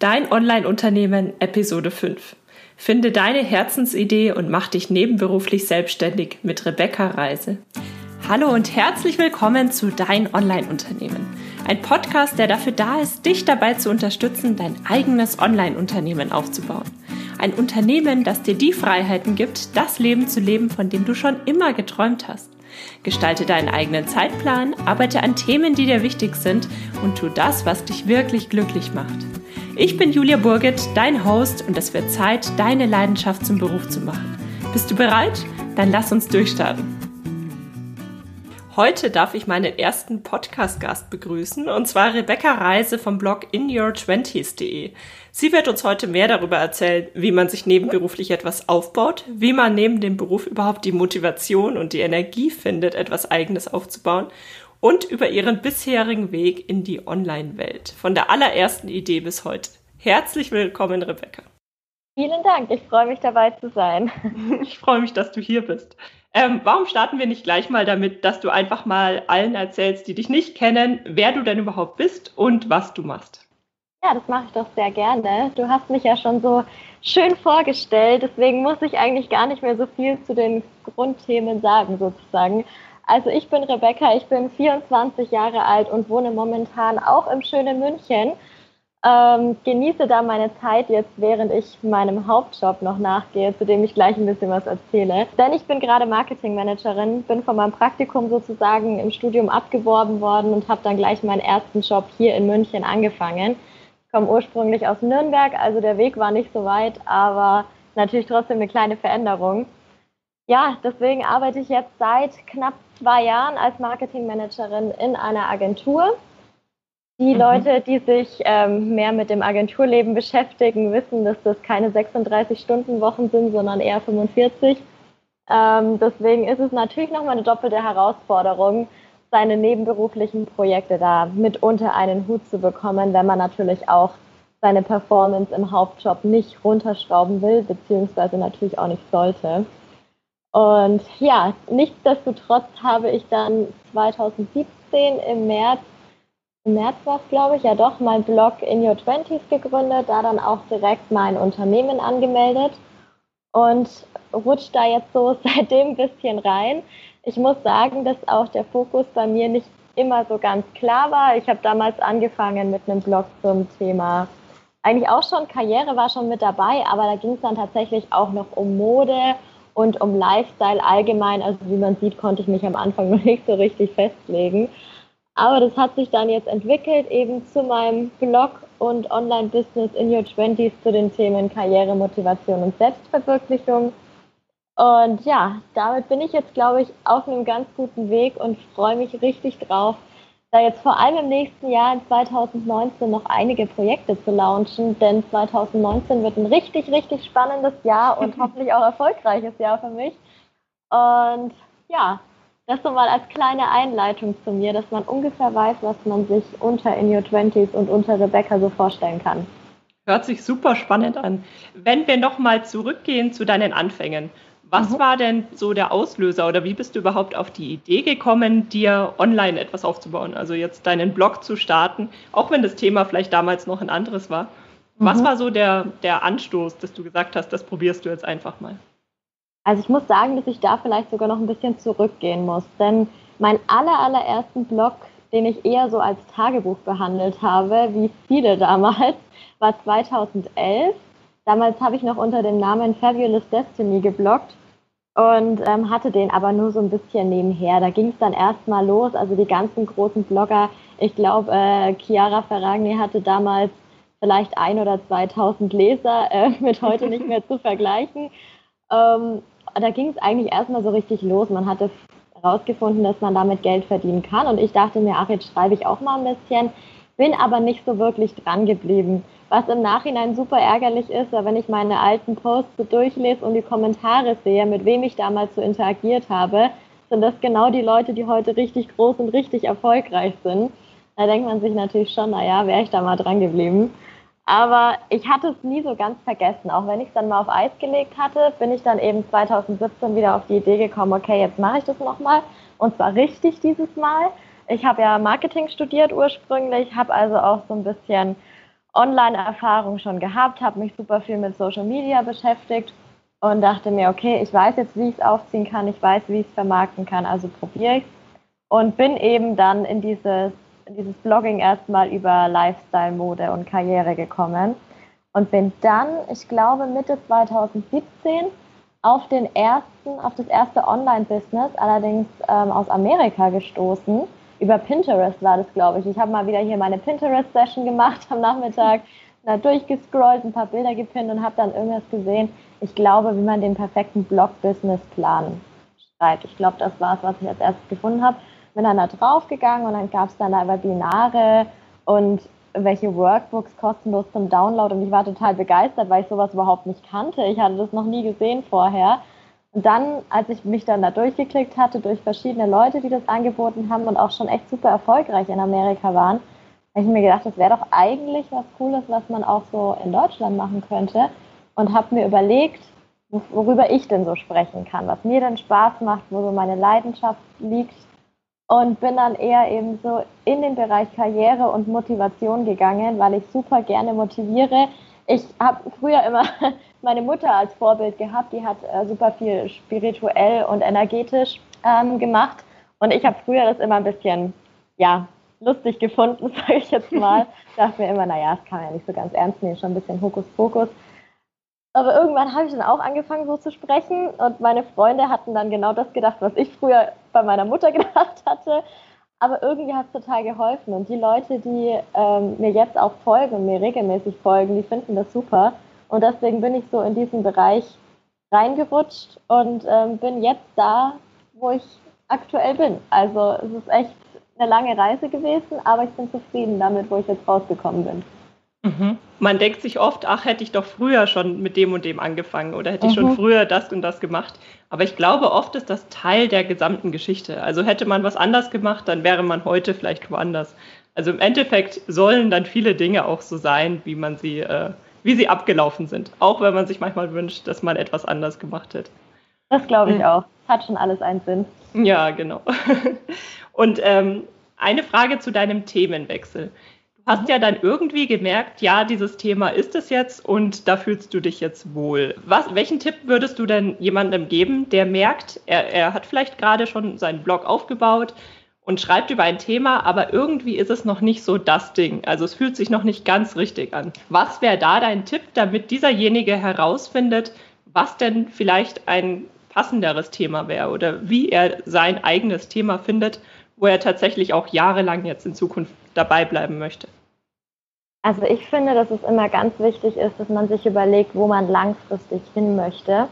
Dein Online-Unternehmen Episode 5. Finde deine Herzensidee und mach dich nebenberuflich selbstständig mit Rebecca Reise. Hallo und herzlich willkommen zu Dein Online-Unternehmen. Ein Podcast, der dafür da ist, dich dabei zu unterstützen, dein eigenes Online-Unternehmen aufzubauen. Ein Unternehmen, das dir die Freiheiten gibt, das Leben zu leben, von dem du schon immer geträumt hast. Gestalte deinen eigenen Zeitplan, arbeite an Themen, die dir wichtig sind und tu das, was dich wirklich glücklich macht. Ich bin Julia Burget, dein Host und es wird Zeit, deine Leidenschaft zum Beruf zu machen. Bist du bereit? Dann lass uns durchstarten. Heute darf ich meinen ersten Podcast-Gast begrüßen, und zwar Rebecca Reise vom Blog inyour20s.de. Sie wird uns heute mehr darüber erzählen, wie man sich nebenberuflich etwas aufbaut, wie man neben dem Beruf überhaupt die Motivation und die Energie findet, etwas Eigenes aufzubauen und über ihren bisherigen Weg in die Online-Welt, von der allerersten Idee bis heute. Herzlich willkommen, Rebecca. Vielen Dank, ich freue mich dabei zu sein. Ich freue mich, dass du hier bist. Ähm, warum starten wir nicht gleich mal damit, dass du einfach mal allen erzählst, die dich nicht kennen, wer du denn überhaupt bist und was du machst? Ja, das mache ich doch sehr gerne. Du hast mich ja schon so schön vorgestellt, deswegen muss ich eigentlich gar nicht mehr so viel zu den Grundthemen sagen, sozusagen. Also ich bin Rebecca, ich bin 24 Jahre alt und wohne momentan auch im schönen München. Ähm, genieße da meine Zeit jetzt, während ich meinem Hauptjob noch nachgehe, zu dem ich gleich ein bisschen was erzähle. Denn ich bin gerade Marketingmanagerin, bin von meinem Praktikum sozusagen im Studium abgeworben worden und habe dann gleich meinen ersten Job hier in München angefangen. Ich komme ursprünglich aus Nürnberg, also der Weg war nicht so weit, aber natürlich trotzdem eine kleine Veränderung. Ja, deswegen arbeite ich jetzt seit knapp zwei Jahren als Marketingmanagerin in einer Agentur. Die mhm. Leute, die sich ähm, mehr mit dem Agenturleben beschäftigen, wissen, dass das keine 36-Stunden-Wochen sind, sondern eher 45. Ähm, deswegen ist es natürlich nochmal eine doppelte Herausforderung, seine nebenberuflichen Projekte da mit unter einen Hut zu bekommen, wenn man natürlich auch seine Performance im Hauptjob nicht runterschrauben will, beziehungsweise natürlich auch nicht sollte. Und ja, nichtsdestotrotz habe ich dann 2017 im März, im März war es glaube ich, ja doch, mein Blog In Your Twenties gegründet, da dann auch direkt mein Unternehmen angemeldet und rutscht da jetzt so seitdem ein bisschen rein. Ich muss sagen, dass auch der Fokus bei mir nicht immer so ganz klar war. Ich habe damals angefangen mit einem Blog zum Thema, eigentlich auch schon Karriere war schon mit dabei, aber da ging es dann tatsächlich auch noch um Mode und um Lifestyle allgemein. Also wie man sieht, konnte ich mich am Anfang noch nicht so richtig festlegen. Aber das hat sich dann jetzt entwickelt eben zu meinem Blog und Online-Business in Your Twenties zu den Themen Karriere, Motivation und Selbstverwirklichung. Und ja, damit bin ich jetzt, glaube ich, auf einem ganz guten Weg und freue mich richtig drauf, da jetzt vor allem im nächsten Jahr in 2019 noch einige Projekte zu launchen, denn 2019 wird ein richtig, richtig spannendes Jahr und hoffentlich auch erfolgreiches Jahr für mich. Und ja, das so mal als kleine Einleitung zu mir, dass man ungefähr weiß, was man sich unter In Your Twenties und unter Rebecca so vorstellen kann. Hört sich super spannend an. Wenn wir nochmal zurückgehen zu deinen Anfängen, was mhm. war denn so der Auslöser oder wie bist du überhaupt auf die Idee gekommen, dir online etwas aufzubauen? Also jetzt deinen Blog zu starten, auch wenn das Thema vielleicht damals noch ein anderes war. Mhm. Was war so der, der Anstoß, dass du gesagt hast, das probierst du jetzt einfach mal? Also ich muss sagen, dass ich da vielleicht sogar noch ein bisschen zurückgehen muss, denn mein aller, allerersten Blog, den ich eher so als Tagebuch behandelt habe, wie viele damals, war 2011. Damals habe ich noch unter dem Namen Fabulous Destiny gebloggt und ähm, hatte den aber nur so ein bisschen nebenher. Da ging es dann erstmal los, also die ganzen großen Blogger, ich glaube, äh, Chiara Ferragni hatte damals vielleicht ein oder 2000 Leser, äh, mit heute nicht mehr zu vergleichen. Ähm, da ging es eigentlich erstmal so richtig los. Man hatte herausgefunden, dass man damit Geld verdienen kann und ich dachte mir, ach, jetzt schreibe ich auch mal ein bisschen, bin aber nicht so wirklich dran geblieben was im Nachhinein super ärgerlich ist, weil wenn ich meine alten Posts so durchlese und die Kommentare sehe, mit wem ich damals so interagiert habe, sind das genau die Leute, die heute richtig groß und richtig erfolgreich sind. Da denkt man sich natürlich schon, naja, wäre ich da mal dran geblieben. Aber ich hatte es nie so ganz vergessen. Auch wenn ich es dann mal auf Eis gelegt hatte, bin ich dann eben 2017 wieder auf die Idee gekommen, okay, jetzt mache ich das nochmal. Und zwar richtig dieses Mal. Ich habe ja Marketing studiert ursprünglich, habe also auch so ein bisschen Online-Erfahrung schon gehabt, habe mich super viel mit Social Media beschäftigt und dachte mir, okay, ich weiß jetzt, wie ich es aufziehen kann, ich weiß, wie ich es vermarkten kann, also probiere ich und bin eben dann in dieses, in dieses Blogging erstmal über Lifestyle, Mode und Karriere gekommen und bin dann, ich glaube Mitte 2017, auf den ersten, auf das erste Online-Business, allerdings ähm, aus Amerika gestoßen. Über Pinterest war das, glaube ich. Ich habe mal wieder hier meine Pinterest-Session gemacht am Nachmittag, da durchgescrollt, ein paar Bilder gepinnt und habe dann irgendwas gesehen. Ich glaube, wie man den perfekten Blog-Business-Plan schreibt. Ich glaube, das war es, was ich als erstes gefunden habe. Bin dann da draufgegangen und dann gab es dann da Webinare und welche Workbooks kostenlos zum Download und ich war total begeistert, weil ich sowas überhaupt nicht kannte. Ich hatte das noch nie gesehen vorher. Und dann, als ich mich dann da durchgeklickt hatte, durch verschiedene Leute, die das angeboten haben und auch schon echt super erfolgreich in Amerika waren, habe ich mir gedacht, das wäre doch eigentlich was Cooles, was man auch so in Deutschland machen könnte. Und habe mir überlegt, worüber ich denn so sprechen kann, was mir denn Spaß macht, wo so meine Leidenschaft liegt und bin dann eher eben so in den Bereich Karriere und Motivation gegangen, weil ich super gerne motiviere. Ich habe früher immer meine Mutter als Vorbild gehabt, die hat äh, super viel spirituell und energetisch ähm, gemacht und ich habe früher das immer ein bisschen, ja, lustig gefunden, sage ich jetzt mal. dachte mir immer, naja, das kann man ja nicht so ganz ernst nehmen, schon ein bisschen Hokuspokus. Aber irgendwann habe ich dann auch angefangen, so zu sprechen. Und meine Freunde hatten dann genau das gedacht, was ich früher bei meiner Mutter gedacht hatte. Aber irgendwie hat es total geholfen. Und die Leute, die ähm, mir jetzt auch folgen und mir regelmäßig folgen, die finden das super. Und deswegen bin ich so in diesen Bereich reingerutscht und ähm, bin jetzt da, wo ich aktuell bin. Also es ist echt eine lange Reise gewesen, aber ich bin zufrieden damit, wo ich jetzt rausgekommen bin. Mhm. Man denkt sich oft, ach, hätte ich doch früher schon mit dem und dem angefangen oder hätte ich mhm. schon früher das und das gemacht. Aber ich glaube, oft ist das Teil der gesamten Geschichte. Also hätte man was anders gemacht, dann wäre man heute vielleicht woanders. Also im Endeffekt sollen dann viele Dinge auch so sein, wie man sie, äh, wie sie abgelaufen sind. Auch wenn man sich manchmal wünscht, dass man etwas anders gemacht hätte. Das glaube ich mhm. auch. Hat schon alles einen Sinn. Ja, genau. Und ähm, eine Frage zu deinem Themenwechsel hast ja dann irgendwie gemerkt, ja, dieses Thema ist es jetzt und da fühlst du dich jetzt wohl. Was, welchen Tipp würdest du denn jemandem geben, der merkt, er, er hat vielleicht gerade schon seinen Blog aufgebaut und schreibt über ein Thema, aber irgendwie ist es noch nicht so das Ding. Also es fühlt sich noch nicht ganz richtig an. Was wäre da dein Tipp, damit dieserjenige herausfindet, was denn vielleicht ein passenderes Thema wäre oder wie er sein eigenes Thema findet, wo er tatsächlich auch jahrelang jetzt in Zukunft dabei bleiben möchte? Also ich finde, dass es immer ganz wichtig ist, dass man sich überlegt, wo man langfristig hin möchte.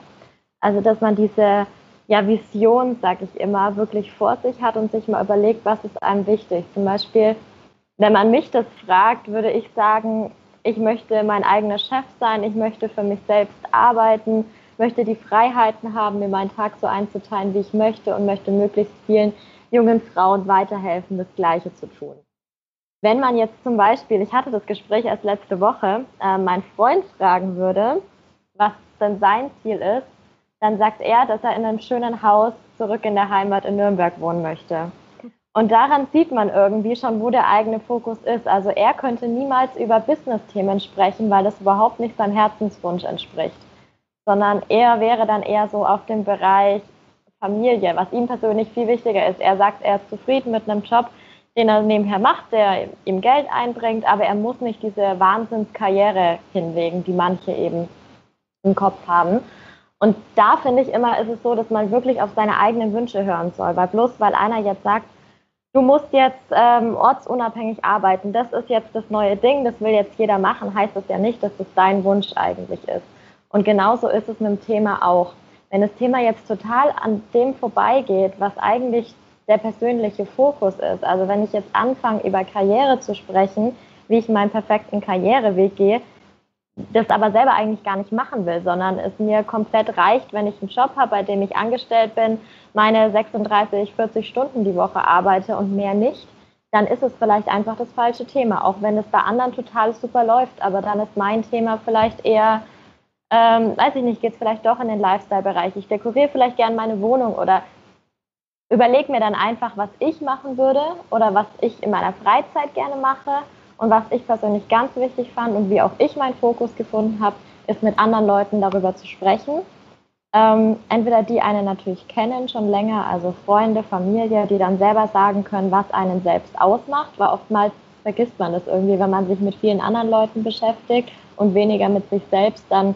Also dass man diese ja, Vision, sage ich immer, wirklich vor sich hat und sich mal überlegt, was ist einem wichtig. Zum Beispiel, wenn man mich das fragt, würde ich sagen, ich möchte mein eigener Chef sein, ich möchte für mich selbst arbeiten, möchte die Freiheiten haben, mir meinen Tag so einzuteilen, wie ich möchte und möchte möglichst vielen jungen Frauen weiterhelfen, das Gleiche zu tun. Wenn man jetzt zum Beispiel, ich hatte das Gespräch erst letzte Woche, äh, meinen Freund fragen würde, was denn sein Ziel ist, dann sagt er, dass er in einem schönen Haus zurück in der Heimat in Nürnberg wohnen möchte. Und daran sieht man irgendwie schon, wo der eigene Fokus ist. Also er könnte niemals über Business-Themen sprechen, weil das überhaupt nicht seinem Herzenswunsch entspricht, sondern er wäre dann eher so auf dem Bereich Familie, was ihm persönlich viel wichtiger ist. Er sagt, er ist zufrieden mit einem Job, den er nebenher macht, der ihm Geld einbringt, aber er muss nicht diese Wahnsinnskarriere hinlegen, die manche eben im Kopf haben. Und da finde ich immer, ist es so, dass man wirklich auf seine eigenen Wünsche hören soll, weil bloß weil einer jetzt sagt, du musst jetzt ähm, ortsunabhängig arbeiten, das ist jetzt das neue Ding, das will jetzt jeder machen, heißt das ja nicht, dass das dein Wunsch eigentlich ist. Und genauso ist es mit dem Thema auch. Wenn das Thema jetzt total an dem vorbeigeht, was eigentlich der persönliche Fokus ist. Also wenn ich jetzt anfange, über Karriere zu sprechen, wie ich meinen perfekten Karriereweg gehe, das aber selber eigentlich gar nicht machen will, sondern es mir komplett reicht, wenn ich einen Job habe, bei dem ich angestellt bin, meine 36, 40 Stunden die Woche arbeite und mehr nicht, dann ist es vielleicht einfach das falsche Thema, auch wenn es bei anderen total super läuft, aber dann ist mein Thema vielleicht eher, ähm, weiß ich nicht, geht es vielleicht doch in den Lifestyle-Bereich. Ich dekoriere vielleicht gern meine Wohnung oder überlege mir dann einfach, was ich machen würde oder was ich in meiner Freizeit gerne mache Und was ich persönlich ganz wichtig fand und wie auch ich meinen Fokus gefunden habe, ist mit anderen Leuten darüber zu sprechen. Ähm, entweder die einen natürlich kennen schon länger, also Freunde, Familie, die dann selber sagen können, was einen selbst ausmacht, weil oftmals vergisst man das irgendwie, wenn man sich mit vielen anderen Leuten beschäftigt und weniger mit sich selbst, dann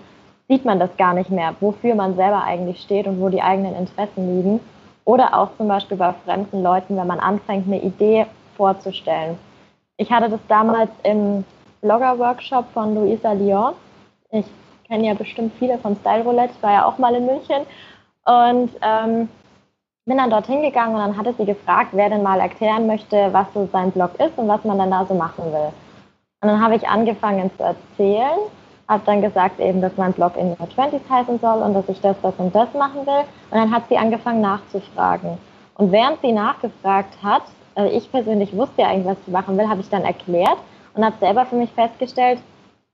sieht man das gar nicht mehr, wofür man selber eigentlich steht und wo die eigenen Interessen liegen. Oder auch zum Beispiel bei fremden Leuten, wenn man anfängt, eine Idee vorzustellen. Ich hatte das damals im Blogger-Workshop von Luisa Lyon. Ich kenne ja bestimmt viele von Style Roulette, ich war ja auch mal in München. Und ähm, bin dann dorthin gegangen und dann hatte sie gefragt, wer denn mal erklären möchte, was so sein Blog ist und was man dann da so machen will. Und dann habe ich angefangen zu erzählen, habe dann gesagt eben, dass mein Blog in Your Twenties heißen soll und dass ich das, das und das machen will. Und dann hat sie angefangen nachzufragen. Und während sie nachgefragt hat, also ich persönlich wusste ja eigentlich, was sie machen will, habe ich dann erklärt und habe selber für mich festgestellt,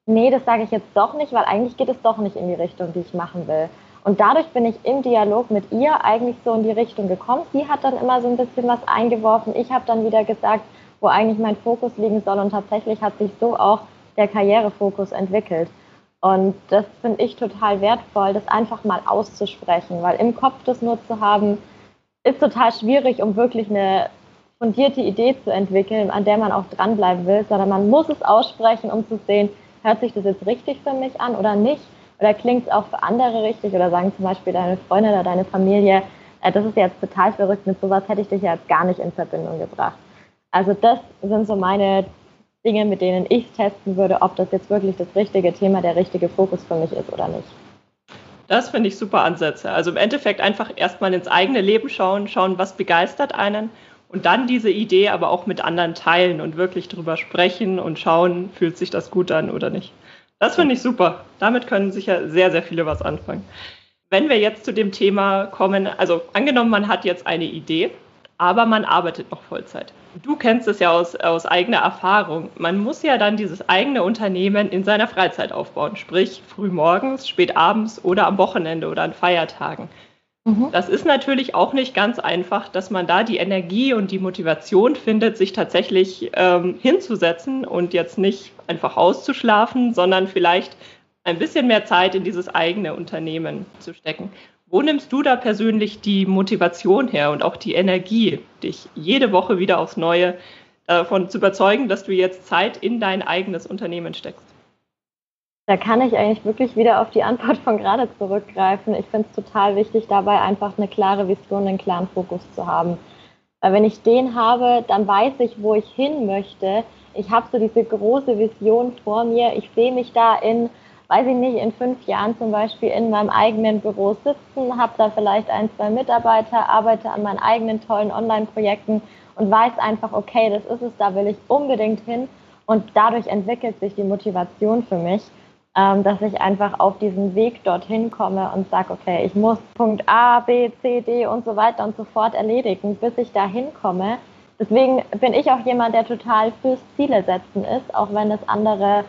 nee, das sage ich jetzt doch nicht, weil eigentlich geht es doch nicht in die Richtung, die ich machen will. Und dadurch bin ich im Dialog mit ihr eigentlich so in die Richtung gekommen. Sie hat dann immer so ein bisschen was eingeworfen. Ich habe dann wieder gesagt, wo eigentlich mein Fokus liegen soll. Und tatsächlich hat sich so auch der Karrierefokus entwickelt. Und das finde ich total wertvoll, das einfach mal auszusprechen, weil im Kopf das nur zu haben, ist total schwierig, um wirklich eine fundierte Idee zu entwickeln, an der man auch dranbleiben will, sondern man muss es aussprechen, um zu sehen, hört sich das jetzt richtig für mich an oder nicht? Oder klingt es auch für andere richtig? Oder sagen zum Beispiel deine Freunde oder deine Familie, äh, das ist jetzt total verrückt, mit sowas hätte ich dich ja gar nicht in Verbindung gebracht. Also das sind so meine Dinge, mit denen ich testen würde, ob das jetzt wirklich das richtige Thema, der richtige Fokus für mich ist oder nicht. Das finde ich super Ansätze. Also im Endeffekt einfach erstmal ins eigene Leben schauen, schauen, was begeistert einen und dann diese Idee aber auch mit anderen teilen und wirklich drüber sprechen und schauen, fühlt sich das gut an oder nicht. Das finde ich super. Damit können sicher sehr, sehr viele was anfangen. Wenn wir jetzt zu dem Thema kommen, also angenommen, man hat jetzt eine Idee, aber man arbeitet noch Vollzeit. Du kennst es ja aus, aus eigener Erfahrung. Man muss ja dann dieses eigene Unternehmen in seiner Freizeit aufbauen, sprich früh morgens, spät abends oder am Wochenende oder an Feiertagen. Mhm. Das ist natürlich auch nicht ganz einfach, dass man da die Energie und die Motivation findet, sich tatsächlich ähm, hinzusetzen und jetzt nicht einfach auszuschlafen, sondern vielleicht ein bisschen mehr Zeit in dieses eigene Unternehmen zu stecken. Wo nimmst du da persönlich die Motivation her und auch die Energie, dich jede Woche wieder aufs Neue davon zu überzeugen, dass du jetzt Zeit in dein eigenes Unternehmen steckst? Da kann ich eigentlich wirklich wieder auf die Antwort von gerade zurückgreifen. Ich finde es total wichtig, dabei einfach eine klare Vision, einen klaren Fokus zu haben. Weil wenn ich den habe, dann weiß ich, wo ich hin möchte. Ich habe so diese große Vision vor mir. Ich sehe mich da in, weiß ich nicht, in fünf Jahren zum Beispiel in meinem eigenen Büro sitzen, habe da vielleicht ein, zwei Mitarbeiter, arbeite an meinen eigenen tollen Online-Projekten und weiß einfach, okay, das ist es, da will ich unbedingt hin. Und dadurch entwickelt sich die Motivation für mich ähm, dass ich einfach auf diesen Weg dorthin komme und sage, okay, ich muss Punkt A, B, C, D und so weiter und so fort erledigen, bis ich dahin komme. Deswegen bin ich auch jemand, der total fürs Ziele setzen ist, auch wenn es andere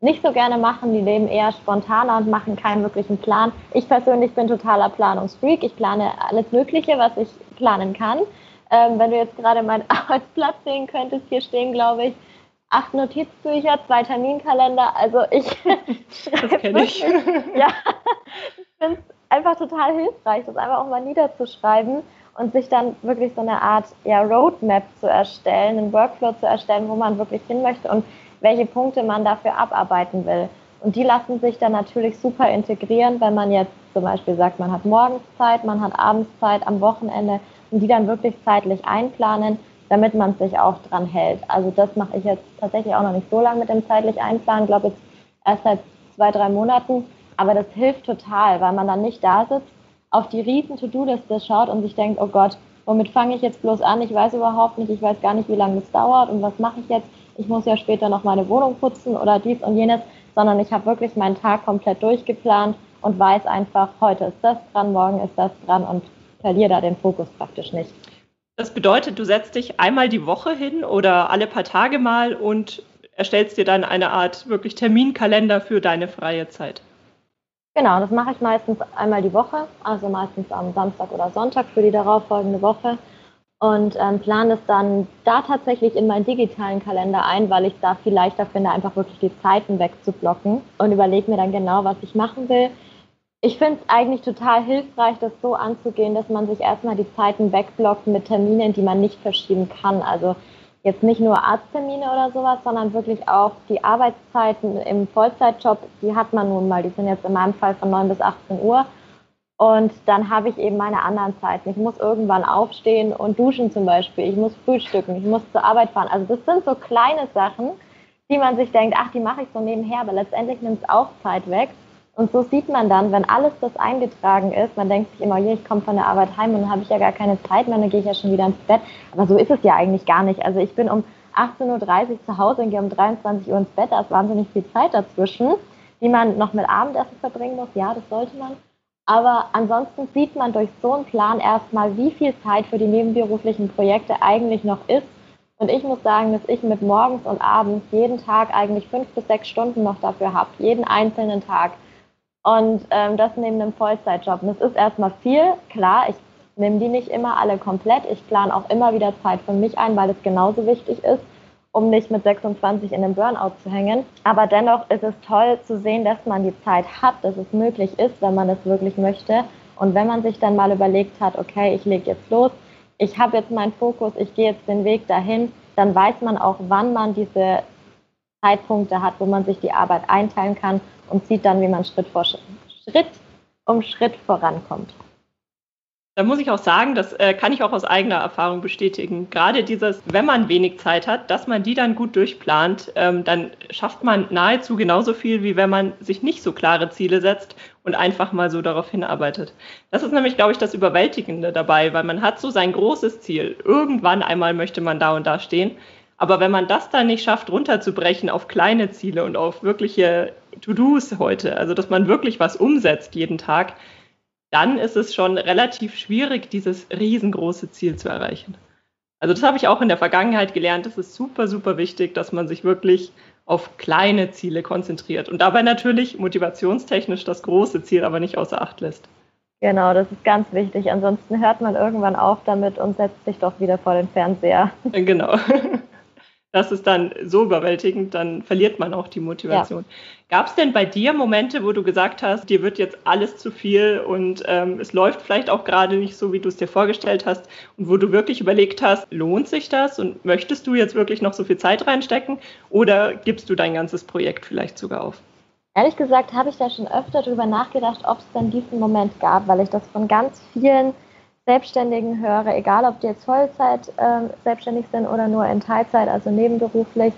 nicht so gerne machen. Die leben eher spontaner und machen keinen wirklichen Plan. Ich persönlich bin totaler Planungsfreak. Ich plane alles Mögliche, was ich planen kann. Ähm, wenn du jetzt gerade meinen Arbeitsplatz sehen könntest, hier stehen, glaube ich, acht Notizbücher, zwei Terminkalender. Also ich schreibe ich. ja, ich finde es einfach total hilfreich, das einfach auch mal niederzuschreiben und sich dann wirklich so eine Art ja, Roadmap zu erstellen, einen Workflow zu erstellen, wo man wirklich hin möchte und welche Punkte man dafür abarbeiten will. Und die lassen sich dann natürlich super integrieren, wenn man jetzt zum Beispiel sagt, man hat morgens Zeit, man hat abends Zeit, am Wochenende und die dann wirklich zeitlich einplanen damit man sich auch dran hält. Also das mache ich jetzt tatsächlich auch noch nicht so lange mit dem zeitlich Einplanen, glaube jetzt erst seit zwei, drei Monaten. Aber das hilft total, weil man dann nicht da sitzt, auf die riesen To-Do-Liste schaut und sich denkt, oh Gott, womit fange ich jetzt bloß an? Ich weiß überhaupt nicht, ich weiß gar nicht, wie lange das dauert und was mache ich jetzt? Ich muss ja später noch meine Wohnung putzen oder dies und jenes, sondern ich habe wirklich meinen Tag komplett durchgeplant und weiß einfach, heute ist das dran, morgen ist das dran und verliere da den Fokus praktisch nicht. Das bedeutet, du setzt dich einmal die Woche hin oder alle paar Tage mal und erstellst dir dann eine Art wirklich Terminkalender für deine freie Zeit. Genau, das mache ich meistens einmal die Woche, also meistens am Samstag oder Sonntag für die darauffolgende Woche. und ähm, plane es dann da tatsächlich in meinen digitalen Kalender ein, weil ich da viel leichter finde, einfach wirklich die Zeiten wegzublocken und überlege mir dann genau, was ich machen will. Ich finde es eigentlich total hilfreich, das so anzugehen, dass man sich erstmal die Zeiten wegblockt mit Terminen, die man nicht verschieben kann. Also jetzt nicht nur Arzttermine oder sowas, sondern wirklich auch die Arbeitszeiten im Vollzeitjob, die hat man nun mal. Die sind jetzt in meinem Fall von 9 bis 18 Uhr. Und dann habe ich eben meine anderen Zeiten. Ich muss irgendwann aufstehen und duschen zum Beispiel. Ich muss frühstücken. Ich muss zur Arbeit fahren. Also das sind so kleine Sachen, die man sich denkt, ach, die mache ich so nebenher. Aber letztendlich nimmt es auch Zeit weg. Und so sieht man dann, wenn alles das eingetragen ist, man denkt sich immer, je, ich komme von der Arbeit heim und dann habe ich ja gar keine Zeit mehr, dann gehe ich ja schon wieder ins Bett. Aber so ist es ja eigentlich gar nicht. Also ich bin um 18.30 Uhr zu Hause und gehe um 23 Uhr ins Bett. Da ist wahnsinnig viel Zeit dazwischen, die man noch mit Abendessen verbringen muss. Ja, das sollte man. Aber ansonsten sieht man durch so einen Plan erstmal, wie viel Zeit für die nebenberuflichen Projekte eigentlich noch ist. Und ich muss sagen, dass ich mit morgens und abends jeden Tag eigentlich fünf bis sechs Stunden noch dafür habe, jeden einzelnen Tag. Und ähm, das neben einem Vollzeitjob. Und das ist erstmal viel, klar, ich nehme die nicht immer alle komplett. Ich plane auch immer wieder Zeit für mich ein, weil es genauso wichtig ist um nicht mit 26 in einem Burnout zu hängen. Aber dennoch ist es toll zu sehen, dass man die Zeit hat, dass es möglich ist, wenn man es wirklich möchte. Und wenn man sich dann mal überlegt hat, okay, ich lege jetzt los, ich habe jetzt meinen Fokus, ich gehe jetzt den Weg dahin, dann weiß man auch, wann man diese Zeitpunkte hat, wo man sich die Arbeit einteilen kann und sieht dann, wie man Schritt, vor Schritt um Schritt vorankommt. Da muss ich auch sagen, das äh, kann ich auch aus eigener Erfahrung bestätigen. Gerade dieses, wenn man wenig Zeit hat, dass man die dann gut durchplant, ähm, dann schafft man nahezu genauso viel, wie wenn man sich nicht so klare Ziele setzt und einfach mal so darauf hinarbeitet. Das ist nämlich, glaube ich, das Überwältigende dabei, weil man hat so sein großes Ziel. Irgendwann einmal möchte man da und da stehen. Aber wenn man das dann nicht schafft, runterzubrechen auf kleine Ziele und auf wirkliche To-Dos heute, also dass man wirklich was umsetzt jeden Tag, dann ist es schon relativ schwierig, dieses riesengroße Ziel zu erreichen. Also das habe ich auch in der Vergangenheit gelernt. Es ist super, super wichtig, dass man sich wirklich auf kleine Ziele konzentriert und dabei natürlich motivationstechnisch das große Ziel aber nicht außer Acht lässt. Genau, das ist ganz wichtig. Ansonsten hört man irgendwann auf damit und setzt sich doch wieder vor den Fernseher. Genau. das ist dann so überwältigend, dann verliert man auch die Motivation. Ja. Gab es denn bei dir Momente, wo du gesagt hast, dir wird jetzt alles zu viel und ähm, es läuft vielleicht auch gerade nicht so, wie du es dir vorgestellt hast und wo du wirklich überlegt hast, lohnt sich das und möchtest du jetzt wirklich noch so viel Zeit reinstecken oder gibst du dein ganzes Projekt vielleicht sogar auf? Ehrlich gesagt habe ich da schon öfter darüber nachgedacht, ob es denn diesen Moment gab, weil ich das von ganz vielen Selbstständigen höre, egal ob die jetzt Vollzeit äh, selbstständig sind oder nur in Teilzeit, also nebenberuflich,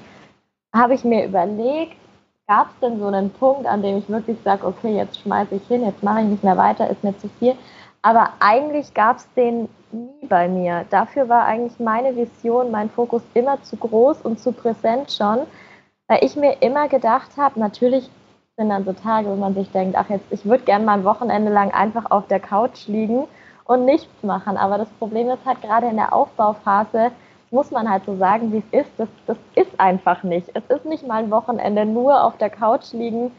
habe ich mir überlegt, gab es denn so einen Punkt, an dem ich wirklich sage, okay, jetzt schmeiße ich hin, jetzt mache ich nicht mehr weiter, ist mir zu viel. Aber eigentlich gab es den nie bei mir. Dafür war eigentlich meine Vision, mein Fokus immer zu groß und zu präsent schon, weil ich mir immer gedacht habe, natürlich sind dann so Tage, wo man sich denkt, ach jetzt, ich würde gerne mal ein Wochenende lang einfach auf der Couch liegen und nichts machen. Aber das Problem ist halt gerade in der Aufbauphase, muss man halt so sagen, wie es ist, das, das ist einfach nicht. Es ist nicht mal ein Wochenende nur auf der Couch liegen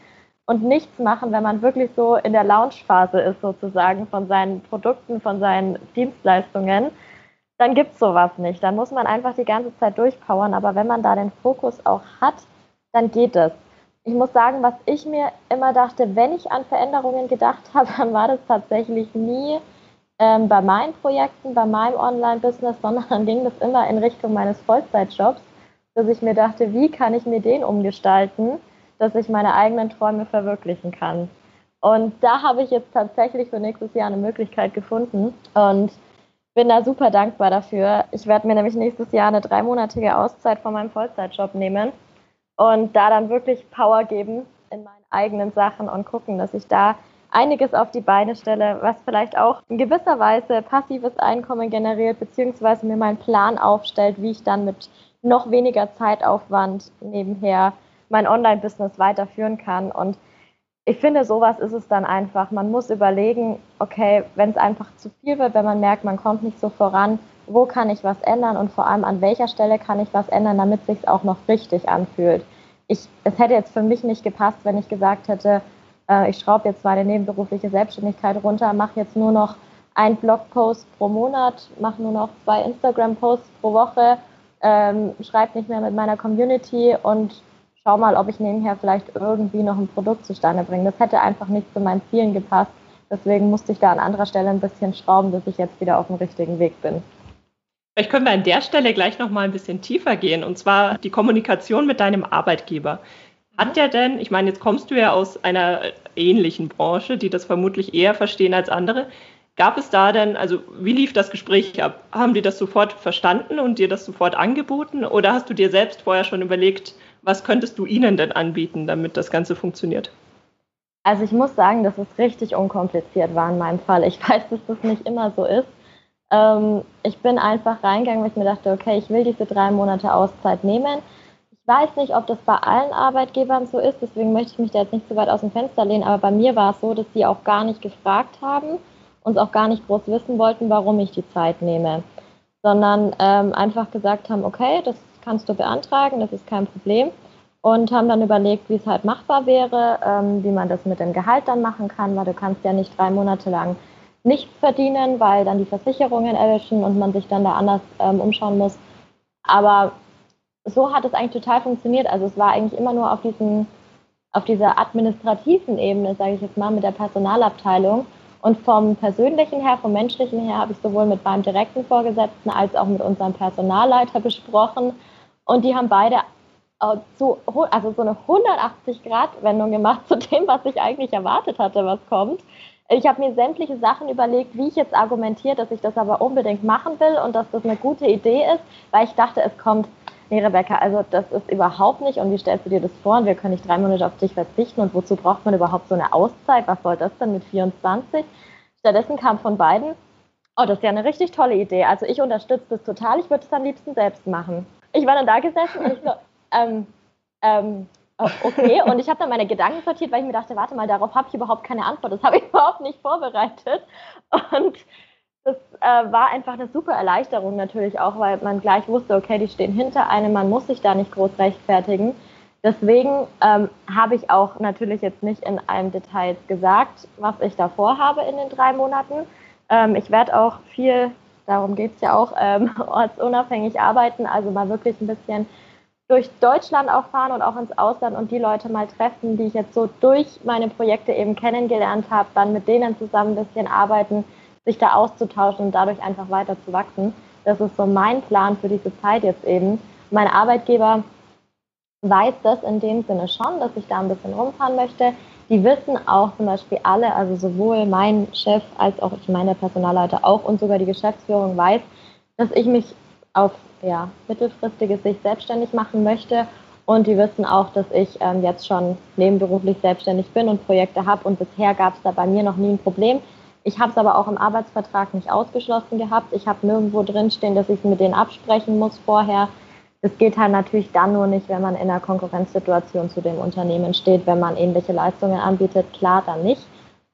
und nichts machen, wenn man wirklich so in der Launchphase ist sozusagen von seinen Produkten, von seinen Dienstleistungen, dann gibt es sowas nicht. Dann muss man einfach die ganze Zeit durchpowern. Aber wenn man da den Fokus auch hat, dann geht es. Ich muss sagen, was ich mir immer dachte, wenn ich an Veränderungen gedacht habe, dann war das tatsächlich nie ähm, bei meinen Projekten, bei meinem Online-Business, sondern ging das immer in Richtung meines Vollzeitjobs, dass ich mir dachte, wie kann ich mir den umgestalten, dass ich meine eigenen Träume verwirklichen kann. Und da habe ich jetzt tatsächlich für nächstes Jahr eine Möglichkeit gefunden und bin da super dankbar dafür. Ich werde mir nämlich nächstes Jahr eine dreimonatige Auszeit von meinem Vollzeitjob nehmen und da dann wirklich Power geben in meinen eigenen Sachen und gucken, dass ich da einiges auf die Beine stelle, was vielleicht auch in gewisser Weise passives Einkommen generiert, beziehungsweise mir meinen Plan aufstellt, wie ich dann mit noch weniger Zeitaufwand nebenher mein Online-Business weiterführen kann. Und ich finde, sowas ist es dann einfach. Man muss überlegen, okay, wenn es einfach zu viel wird, wenn man merkt, man kommt nicht so voran, wo kann ich was ändern und vor allem an welcher Stelle kann ich was ändern, damit es sich auch noch richtig anfühlt. Ich, es hätte jetzt für mich nicht gepasst, wenn ich gesagt hätte, ich schraube jetzt meine nebenberufliche Selbstständigkeit runter, mache jetzt nur noch ein Blogpost pro Monat, mache nur noch zwei Instagram-Posts pro Woche, ähm, schreibe nicht mehr mit meiner Community und schau mal, ob ich nebenher vielleicht irgendwie noch ein Produkt zustande bringe. Das hätte einfach nicht zu meinen Zielen gepasst. Deswegen musste ich da an anderer Stelle ein bisschen schrauben, bis ich jetzt wieder auf dem richtigen Weg bin. Vielleicht können wir an der Stelle gleich noch mal ein bisschen tiefer gehen, und zwar die Kommunikation mit deinem Arbeitgeber. Hat der denn, ich meine, jetzt kommst du ja aus einer ähnlichen Branche, die das vermutlich eher verstehen als andere. Gab es da denn, also wie lief das Gespräch ab? Haben die das sofort verstanden und dir das sofort angeboten? Oder hast du dir selbst vorher schon überlegt, was könntest du ihnen denn anbieten, damit das Ganze funktioniert? Also ich muss sagen, dass es richtig unkompliziert war in meinem Fall. Ich weiß, dass das nicht immer so ist. Ähm, ich bin einfach reingegangen, weil ich mir dachte, okay, ich will diese drei Monate Auszeit nehmen. Weiß nicht, ob das bei allen Arbeitgebern so ist, deswegen möchte ich mich da jetzt nicht so weit aus dem Fenster lehnen, aber bei mir war es so, dass sie auch gar nicht gefragt haben, uns auch gar nicht groß wissen wollten, warum ich die Zeit nehme, sondern ähm, einfach gesagt haben, okay, das kannst du beantragen, das ist kein Problem und haben dann überlegt, wie es halt machbar wäre, ähm, wie man das mit dem Gehalt dann machen kann, weil du kannst ja nicht drei Monate lang nichts verdienen, weil dann die Versicherungen erwischen und man sich dann da anders ähm, umschauen muss. Aber so hat es eigentlich total funktioniert. Also es war eigentlich immer nur auf diesen, auf dieser administrativen Ebene, sage ich jetzt mal, mit der Personalabteilung. Und vom persönlichen her, vom menschlichen her, habe ich sowohl mit meinem direkten Vorgesetzten als auch mit unserem Personalleiter besprochen. Und die haben beide so, also so eine 180-Grad-Wendung gemacht zu dem, was ich eigentlich erwartet hatte, was kommt. Ich habe mir sämtliche Sachen überlegt, wie ich jetzt argumentiere, dass ich das aber unbedingt machen will und dass das eine gute Idee ist, weil ich dachte, es kommt, nee, Rebecca, also das ist überhaupt nicht und wie stellst du dir das vor und wir können nicht drei Monate auf dich verzichten und wozu braucht man überhaupt so eine Auszeit? Was soll das denn mit 24? Stattdessen kam von beiden, oh, das ist ja eine richtig tolle Idee. Also ich unterstütze das total, ich würde es am liebsten selbst machen. Ich war dann da gesessen und ich so, ähm, ähm, Oh, okay, und ich habe dann meine Gedanken sortiert, weil ich mir dachte, warte mal, darauf habe ich überhaupt keine Antwort. Das habe ich überhaupt nicht vorbereitet. Und das äh, war einfach eine super Erleichterung natürlich auch, weil man gleich wusste, okay, die stehen hinter einem, man muss sich da nicht groß rechtfertigen. Deswegen ähm, habe ich auch natürlich jetzt nicht in allen Details gesagt, was ich da vorhabe in den drei Monaten. Ähm, ich werde auch viel, darum geht es ja auch, ähm, ortsunabhängig arbeiten, also mal wirklich ein bisschen durch Deutschland auch fahren und auch ins Ausland und die Leute mal treffen, die ich jetzt so durch meine Projekte eben kennengelernt habe, dann mit denen zusammen ein bisschen arbeiten, sich da auszutauschen und dadurch einfach weiter zu wachsen. Das ist so mein Plan für diese Zeit jetzt eben. Mein Arbeitgeber weiß das in dem Sinne schon, dass ich da ein bisschen rumfahren möchte. Die wissen auch zum Beispiel alle, also sowohl mein Chef als auch ich meine Personalleiter auch und sogar die Geschäftsführung weiß, dass ich mich auf ja, mittelfristiges sich selbstständig machen möchte. Und die wissen auch, dass ich ähm, jetzt schon nebenberuflich selbstständig bin und Projekte habe. Und bisher gab es da bei mir noch nie ein Problem. Ich habe es aber auch im Arbeitsvertrag nicht ausgeschlossen gehabt. Ich habe nirgendwo drinstehen, dass ich mit denen absprechen muss vorher. Das geht halt natürlich dann nur nicht, wenn man in einer Konkurrenzsituation zu dem Unternehmen steht, wenn man ähnliche Leistungen anbietet. Klar, dann nicht.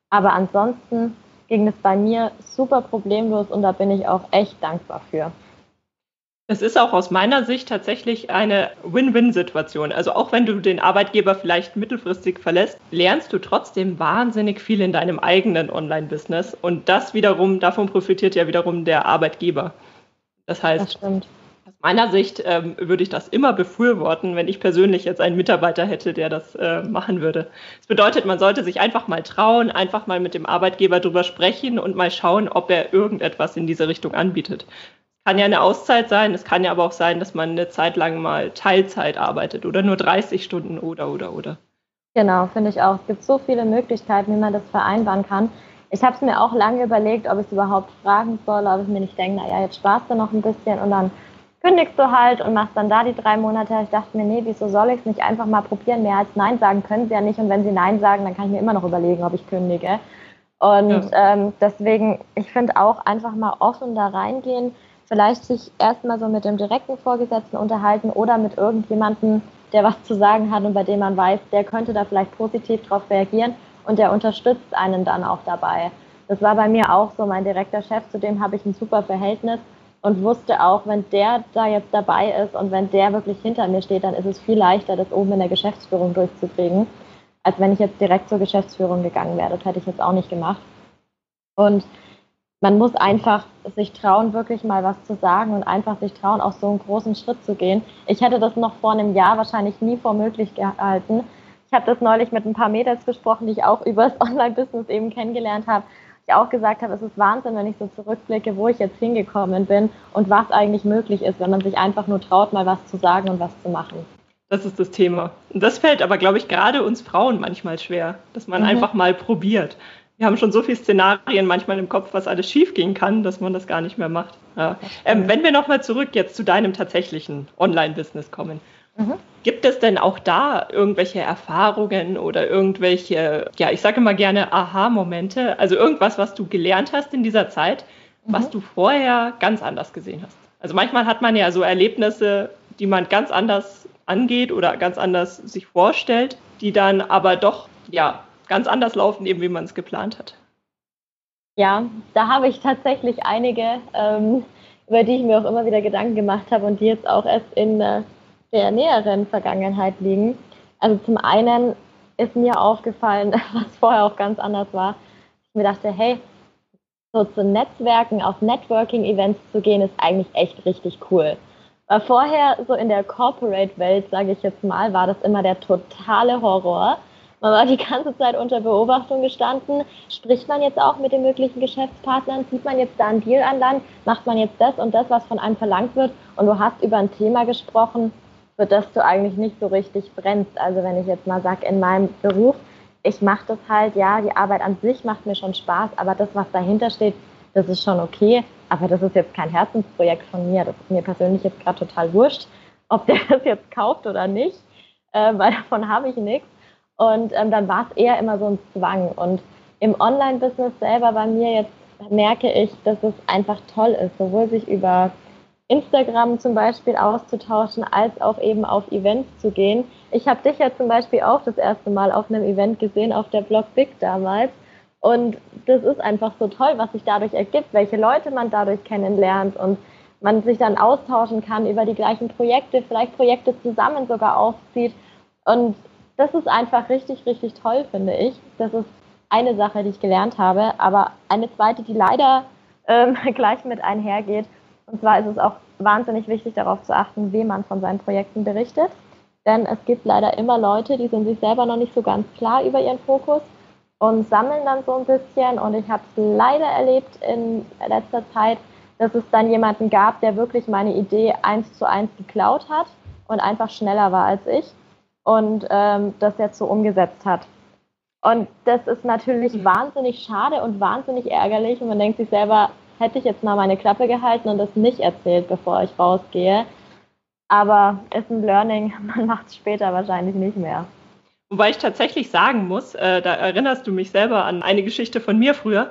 Aber ansonsten ging es bei mir super problemlos und da bin ich auch echt dankbar für. Es ist auch aus meiner Sicht tatsächlich eine Win-Win-Situation. Also auch wenn du den Arbeitgeber vielleicht mittelfristig verlässt, lernst du trotzdem wahnsinnig viel in deinem eigenen Online-Business. Und das wiederum, davon profitiert ja wiederum der Arbeitgeber. Das heißt, das aus meiner Sicht ähm, würde ich das immer befürworten, wenn ich persönlich jetzt einen Mitarbeiter hätte, der das äh, machen würde. Das bedeutet, man sollte sich einfach mal trauen, einfach mal mit dem Arbeitgeber drüber sprechen und mal schauen, ob er irgendetwas in diese Richtung anbietet kann ja eine Auszeit sein, es kann ja aber auch sein, dass man eine Zeit lang mal Teilzeit arbeitet oder nur 30 Stunden oder oder oder. Genau, finde ich auch. Es gibt so viele Möglichkeiten, wie man das vereinbaren kann. Ich habe es mir auch lange überlegt, ob ich es überhaupt fragen soll, ob ich mir nicht denke, naja, jetzt sparst du noch ein bisschen und dann kündigst du halt und machst dann da die drei Monate. Ich dachte mir, nee, wieso soll ich es nicht einfach mal probieren? Mehr als Nein sagen können sie ja nicht. Und wenn sie Nein sagen, dann kann ich mir immer noch überlegen, ob ich kündige. Und ja. ähm, deswegen, ich finde auch einfach mal offen da reingehen vielleicht sich erstmal so mit dem direkten Vorgesetzten unterhalten oder mit irgendjemandem, der was zu sagen hat und bei dem man weiß, der könnte da vielleicht positiv darauf reagieren und der unterstützt einen dann auch dabei. Das war bei mir auch so, mein direkter Chef, zu dem habe ich ein super Verhältnis und wusste auch, wenn der da jetzt dabei ist und wenn der wirklich hinter mir steht, dann ist es viel leichter, das oben in der Geschäftsführung durchzukriegen, als wenn ich jetzt direkt zur Geschäftsführung gegangen wäre. Das hätte ich jetzt auch nicht gemacht. Und man muss einfach sich trauen, wirklich mal was zu sagen und einfach sich trauen, auch so einen großen Schritt zu gehen. Ich hätte das noch vor einem Jahr wahrscheinlich nie vor möglich gehalten. Ich habe das neulich mit ein paar Mädels gesprochen, die ich auch über das Online-Business eben kennengelernt habe. Ich auch gesagt habe, es ist Wahnsinn, wenn ich so zurückblicke, wo ich jetzt hingekommen bin und was eigentlich möglich ist, wenn man sich einfach nur traut, mal was zu sagen und was zu machen. Das ist das Thema. Und das fällt aber, glaube ich, gerade uns Frauen manchmal schwer, dass man mhm. einfach mal probiert wir haben schon so viele Szenarien manchmal im Kopf, was alles schiefgehen kann, dass man das gar nicht mehr macht. Ja. Ähm, wenn wir nochmal zurück jetzt zu deinem tatsächlichen Online-Business kommen. Mhm. Gibt es denn auch da irgendwelche Erfahrungen oder irgendwelche, ja, ich sage immer gerne Aha-Momente, also irgendwas, was du gelernt hast in dieser Zeit, mhm. was du vorher ganz anders gesehen hast? Also manchmal hat man ja so Erlebnisse, die man ganz anders angeht oder ganz anders sich vorstellt, die dann aber doch, ja, ganz anders laufen, eben wie man es geplant hat. Ja, da habe ich tatsächlich einige, ähm, über die ich mir auch immer wieder Gedanken gemacht habe und die jetzt auch erst in äh, der näheren Vergangenheit liegen. Also zum einen ist mir aufgefallen, was vorher auch ganz anders war. Ich mir dachte, hey, so zu Netzwerken, auf Networking-Events zu gehen, ist eigentlich echt richtig cool. Weil vorher, so in der Corporate-Welt, sage ich jetzt mal, war das immer der totale Horror. Man war die ganze Zeit unter Beobachtung gestanden. Spricht man jetzt auch mit den möglichen Geschäftspartnern? Zieht man jetzt da einen Deal an Land? Macht man jetzt das und das, was von einem verlangt wird? Und du hast über ein Thema gesprochen, für das du eigentlich nicht so richtig brennst. Also wenn ich jetzt mal sage, in meinem Beruf, ich mache das halt, ja, die Arbeit an sich macht mir schon Spaß, aber das, was dahinter steht, das ist schon okay. Aber das ist jetzt kein Herzensprojekt von mir. Das ist mir persönlich jetzt gerade total wurscht, ob der das jetzt kauft oder nicht, äh, weil davon habe ich nichts. Und ähm, dann war es eher immer so ein Zwang. Und im Online-Business selber bei mir jetzt merke ich, dass es einfach toll ist, sowohl sich über Instagram zum Beispiel auszutauschen, als auch eben auf Events zu gehen. Ich habe dich ja zum Beispiel auch das erste Mal auf einem Event gesehen, auf der Blog Big damals. Und das ist einfach so toll, was sich dadurch ergibt, welche Leute man dadurch kennenlernt und man sich dann austauschen kann über die gleichen Projekte, vielleicht Projekte zusammen sogar aufzieht. Und das ist einfach richtig, richtig toll, finde ich. Das ist eine Sache, die ich gelernt habe, aber eine zweite, die leider ähm, gleich mit einhergeht. Und zwar ist es auch wahnsinnig wichtig, darauf zu achten, wem man von seinen Projekten berichtet. Denn es gibt leider immer Leute, die sind sich selber noch nicht so ganz klar über ihren Fokus und sammeln dann so ein bisschen. Und ich habe es leider erlebt in letzter Zeit, dass es dann jemanden gab, der wirklich meine Idee eins zu eins geklaut hat und einfach schneller war als ich und ähm, das jetzt so umgesetzt hat. Und das ist natürlich mhm. wahnsinnig schade und wahnsinnig ärgerlich. Und man denkt sich selber, hätte ich jetzt mal meine Klappe gehalten und das nicht erzählt, bevor ich rausgehe. Aber ist ein Learning, man macht es später wahrscheinlich nicht mehr. Wobei ich tatsächlich sagen muss, äh, da erinnerst du mich selber an eine Geschichte von mir früher.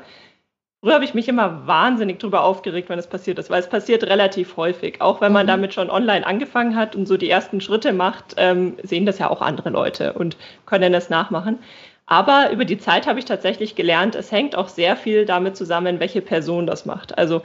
Früher habe ich mich immer wahnsinnig drüber aufgeregt, wenn es passiert ist, weil es passiert relativ häufig. Auch wenn man mhm. damit schon online angefangen hat und so die ersten Schritte macht, ähm, sehen das ja auch andere Leute und können es nachmachen. Aber über die Zeit habe ich tatsächlich gelernt, es hängt auch sehr viel damit zusammen, welche Person das macht. Also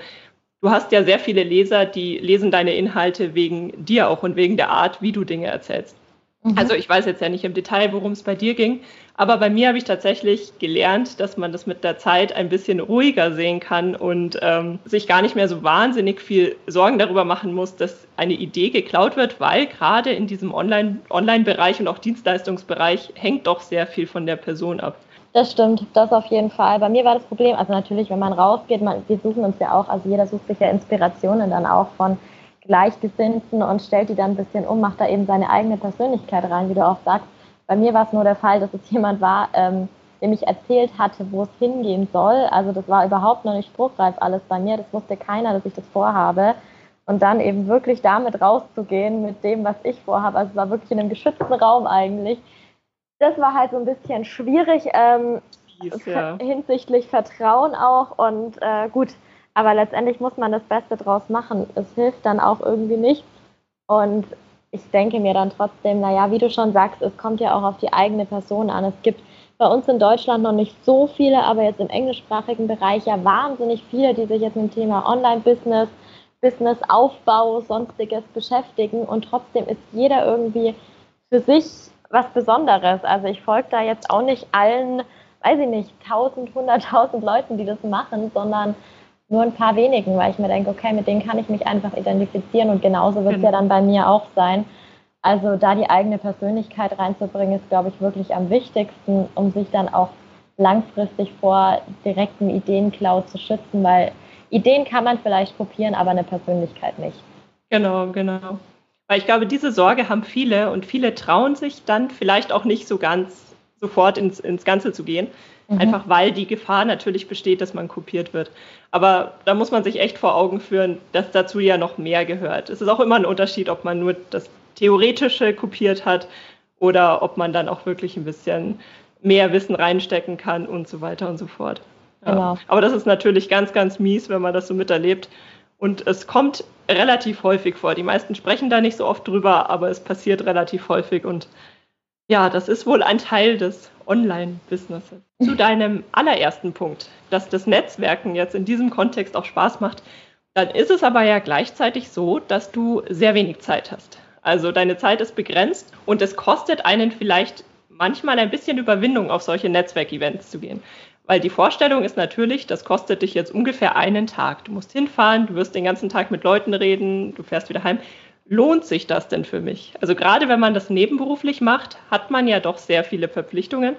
du hast ja sehr viele Leser, die lesen deine Inhalte wegen dir auch und wegen der Art, wie du Dinge erzählst. Mhm. Also ich weiß jetzt ja nicht im Detail, worum es bei dir ging, aber bei mir habe ich tatsächlich gelernt, dass man das mit der Zeit ein bisschen ruhiger sehen kann und ähm, sich gar nicht mehr so wahnsinnig viel Sorgen darüber machen muss, dass eine Idee geklaut wird, weil gerade in diesem Online-Bereich Online und auch Dienstleistungsbereich hängt doch sehr viel von der Person ab. Das stimmt, das auf jeden Fall. Bei mir war das Problem, also natürlich, wenn man rausgeht, man, wir suchen uns ja auch, also jeder sucht sich ja Inspirationen dann auch von Gleichgesinnten und stellt die dann ein bisschen um, macht da eben seine eigene Persönlichkeit rein, wie du auch sagst bei mir war es nur der Fall, dass es jemand war, ähm, dem ich erzählt hatte, wo es hingehen soll. Also das war überhaupt noch nicht spruchreif alles bei mir. Das wusste keiner, dass ich das vorhabe. Und dann eben wirklich damit rauszugehen, mit dem, was ich vorhabe. Also es war wirklich in einem geschützten Raum eigentlich. Das war halt so ein bisschen schwierig ähm, Fies, ja. hinsichtlich Vertrauen auch. Und äh, gut, aber letztendlich muss man das Beste draus machen. Es hilft dann auch irgendwie nichts. Und ich denke mir dann trotzdem, naja, wie du schon sagst, es kommt ja auch auf die eigene Person an. Es gibt bei uns in Deutschland noch nicht so viele, aber jetzt im englischsprachigen Bereich ja wahnsinnig viele, die sich jetzt mit dem Thema Online-Business, Business-Aufbau, sonstiges beschäftigen und trotzdem ist jeder irgendwie für sich was Besonderes. Also ich folge da jetzt auch nicht allen, weiß ich nicht, tausend, hunderttausend Leuten, die das machen, sondern nur ein paar wenigen, weil ich mir denke, okay, mit denen kann ich mich einfach identifizieren und genauso wird es genau. ja dann bei mir auch sein. Also da die eigene Persönlichkeit reinzubringen, ist, glaube ich, wirklich am wichtigsten, um sich dann auch langfristig vor direkten Ideenklau zu schützen, weil Ideen kann man vielleicht kopieren, aber eine Persönlichkeit nicht. Genau, genau. Weil ich glaube, diese Sorge haben viele und viele trauen sich dann vielleicht auch nicht so ganz sofort ins, ins Ganze zu gehen. Mhm. Einfach weil die Gefahr natürlich besteht, dass man kopiert wird. Aber da muss man sich echt vor Augen führen, dass dazu ja noch mehr gehört. Es ist auch immer ein Unterschied, ob man nur das Theoretische kopiert hat oder ob man dann auch wirklich ein bisschen mehr Wissen reinstecken kann und so weiter und so fort. Ja. Genau. Aber das ist natürlich ganz, ganz mies, wenn man das so miterlebt. Und es kommt relativ häufig vor. Die meisten sprechen da nicht so oft drüber, aber es passiert relativ häufig. Und ja, das ist wohl ein Teil des Online-Businesses. Zu deinem allerersten Punkt, dass das Netzwerken jetzt in diesem Kontext auch Spaß macht, dann ist es aber ja gleichzeitig so, dass du sehr wenig Zeit hast. Also deine Zeit ist begrenzt und es kostet einen vielleicht manchmal ein bisschen Überwindung, auf solche Netzwerkevents zu gehen. Weil die Vorstellung ist natürlich, das kostet dich jetzt ungefähr einen Tag. Du musst hinfahren, du wirst den ganzen Tag mit Leuten reden, du fährst wieder heim. Lohnt sich das denn für mich? Also gerade wenn man das nebenberuflich macht, hat man ja doch sehr viele Verpflichtungen.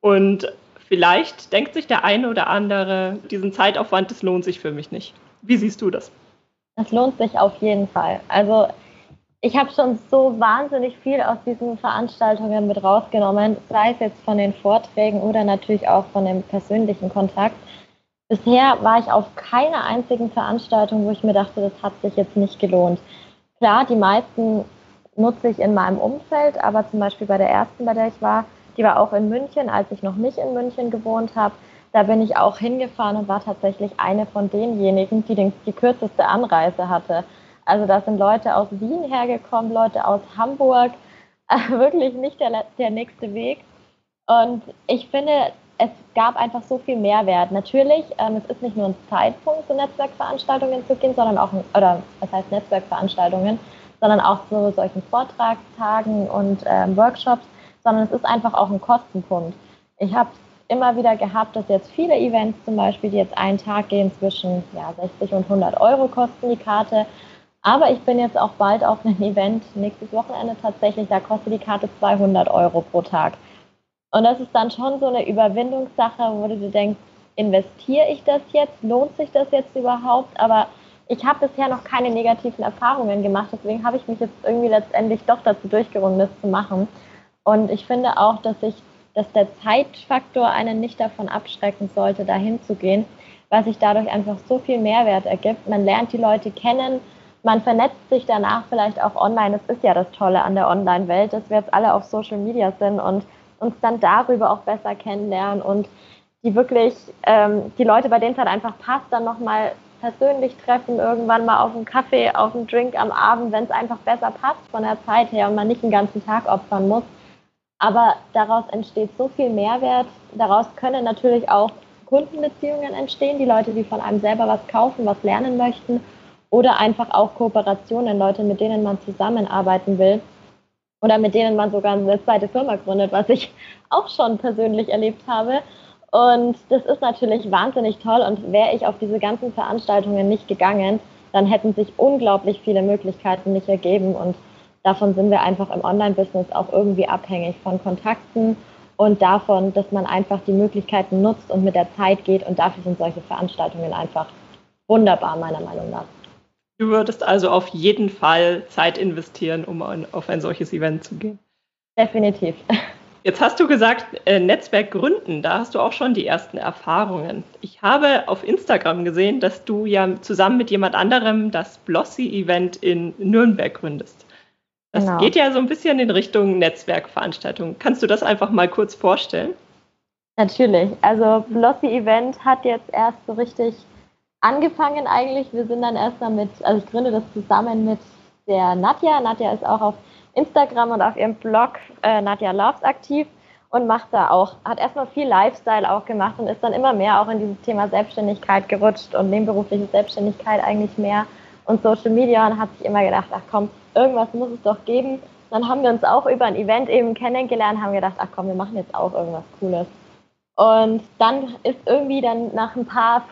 Und vielleicht denkt sich der eine oder andere, diesen Zeitaufwand, das lohnt sich für mich nicht. Wie siehst du das? Das lohnt sich auf jeden Fall. Also ich habe schon so wahnsinnig viel aus diesen Veranstaltungen mit rausgenommen, sei es jetzt von den Vorträgen oder natürlich auch von dem persönlichen Kontakt. Bisher war ich auf keiner einzigen Veranstaltung, wo ich mir dachte, das hat sich jetzt nicht gelohnt. Klar, die meisten nutze ich in meinem Umfeld, aber zum Beispiel bei der ersten, bei der ich war, die war auch in München, als ich noch nicht in München gewohnt habe. Da bin ich auch hingefahren und war tatsächlich eine von denjenigen, die den, die kürzeste Anreise hatte. Also da sind Leute aus Wien hergekommen, Leute aus Hamburg, wirklich nicht der, der nächste Weg. Und ich finde, es gab einfach so viel Mehrwert. Natürlich, ähm, es ist nicht nur ein Zeitpunkt, zu Netzwerkveranstaltungen zu gehen, sondern auch, oder was heißt Netzwerkveranstaltungen, sondern auch zu solchen Vortragstagen und ähm, Workshops, sondern es ist einfach auch ein Kostenpunkt. Ich habe immer wieder gehabt, dass jetzt viele Events zum Beispiel, die jetzt einen Tag gehen, zwischen ja, 60 und 100 Euro kosten die Karte. Aber ich bin jetzt auch bald auf einem Event, nächstes Wochenende tatsächlich, da kostet die Karte 200 Euro pro Tag. Und das ist dann schon so eine Überwindungssache, wo du dir denkst, investiere ich das jetzt? Lohnt sich das jetzt überhaupt? Aber ich habe bisher noch keine negativen Erfahrungen gemacht, deswegen habe ich mich jetzt irgendwie letztendlich doch dazu durchgerungen, das zu machen. Und ich finde auch, dass ich, dass der Zeitfaktor einen nicht davon abschrecken sollte, dahin zu gehen, weil sich dadurch einfach so viel Mehrwert ergibt. Man lernt die Leute kennen, man vernetzt sich danach vielleicht auch online. Das ist ja das Tolle an der Online-Welt, dass wir jetzt alle auf Social Media sind und uns dann darüber auch besser kennenlernen und die wirklich, ähm, die Leute, bei denen es halt einfach passt, dann nochmal persönlich treffen, irgendwann mal auf einen Kaffee, auf einen Drink am Abend, wenn es einfach besser passt von der Zeit her und man nicht den ganzen Tag opfern muss. Aber daraus entsteht so viel Mehrwert. Daraus können natürlich auch Kundenbeziehungen entstehen, die Leute, die von einem selber was kaufen, was lernen möchten oder einfach auch Kooperationen, Leute, mit denen man zusammenarbeiten will oder mit denen man sogar eine zweite Firma gründet, was ich auch schon persönlich erlebt habe. Und das ist natürlich wahnsinnig toll. Und wäre ich auf diese ganzen Veranstaltungen nicht gegangen, dann hätten sich unglaublich viele Möglichkeiten nicht ergeben. Und davon sind wir einfach im Online-Business auch irgendwie abhängig von Kontakten und davon, dass man einfach die Möglichkeiten nutzt und mit der Zeit geht. Und dafür sind solche Veranstaltungen einfach wunderbar, meiner Meinung nach. Du würdest also auf jeden Fall Zeit investieren, um auf ein solches Event zu gehen. Definitiv. Jetzt hast du gesagt, äh, Netzwerk gründen, da hast du auch schon die ersten Erfahrungen. Ich habe auf Instagram gesehen, dass du ja zusammen mit jemand anderem das Blossy-Event in Nürnberg gründest. Das genau. geht ja so ein bisschen in Richtung Netzwerkveranstaltung. Kannst du das einfach mal kurz vorstellen? Natürlich. Also Blossy Event hat jetzt erst so richtig angefangen eigentlich. Wir sind dann erstmal mit, also ich gründe das zusammen mit der Nadja. Nadja ist auch auf Instagram und auf ihrem Blog äh, Nadja Loves aktiv und macht da auch, hat erstmal viel Lifestyle auch gemacht und ist dann immer mehr auch in dieses Thema Selbstständigkeit gerutscht und nebenberufliche Selbstständigkeit eigentlich mehr und Social Media und hat sich immer gedacht, ach komm, irgendwas muss es doch geben. Dann haben wir uns auch über ein Event eben kennengelernt, haben gedacht, ach komm, wir machen jetzt auch irgendwas Cooles. Und dann ist irgendwie dann nach ein paar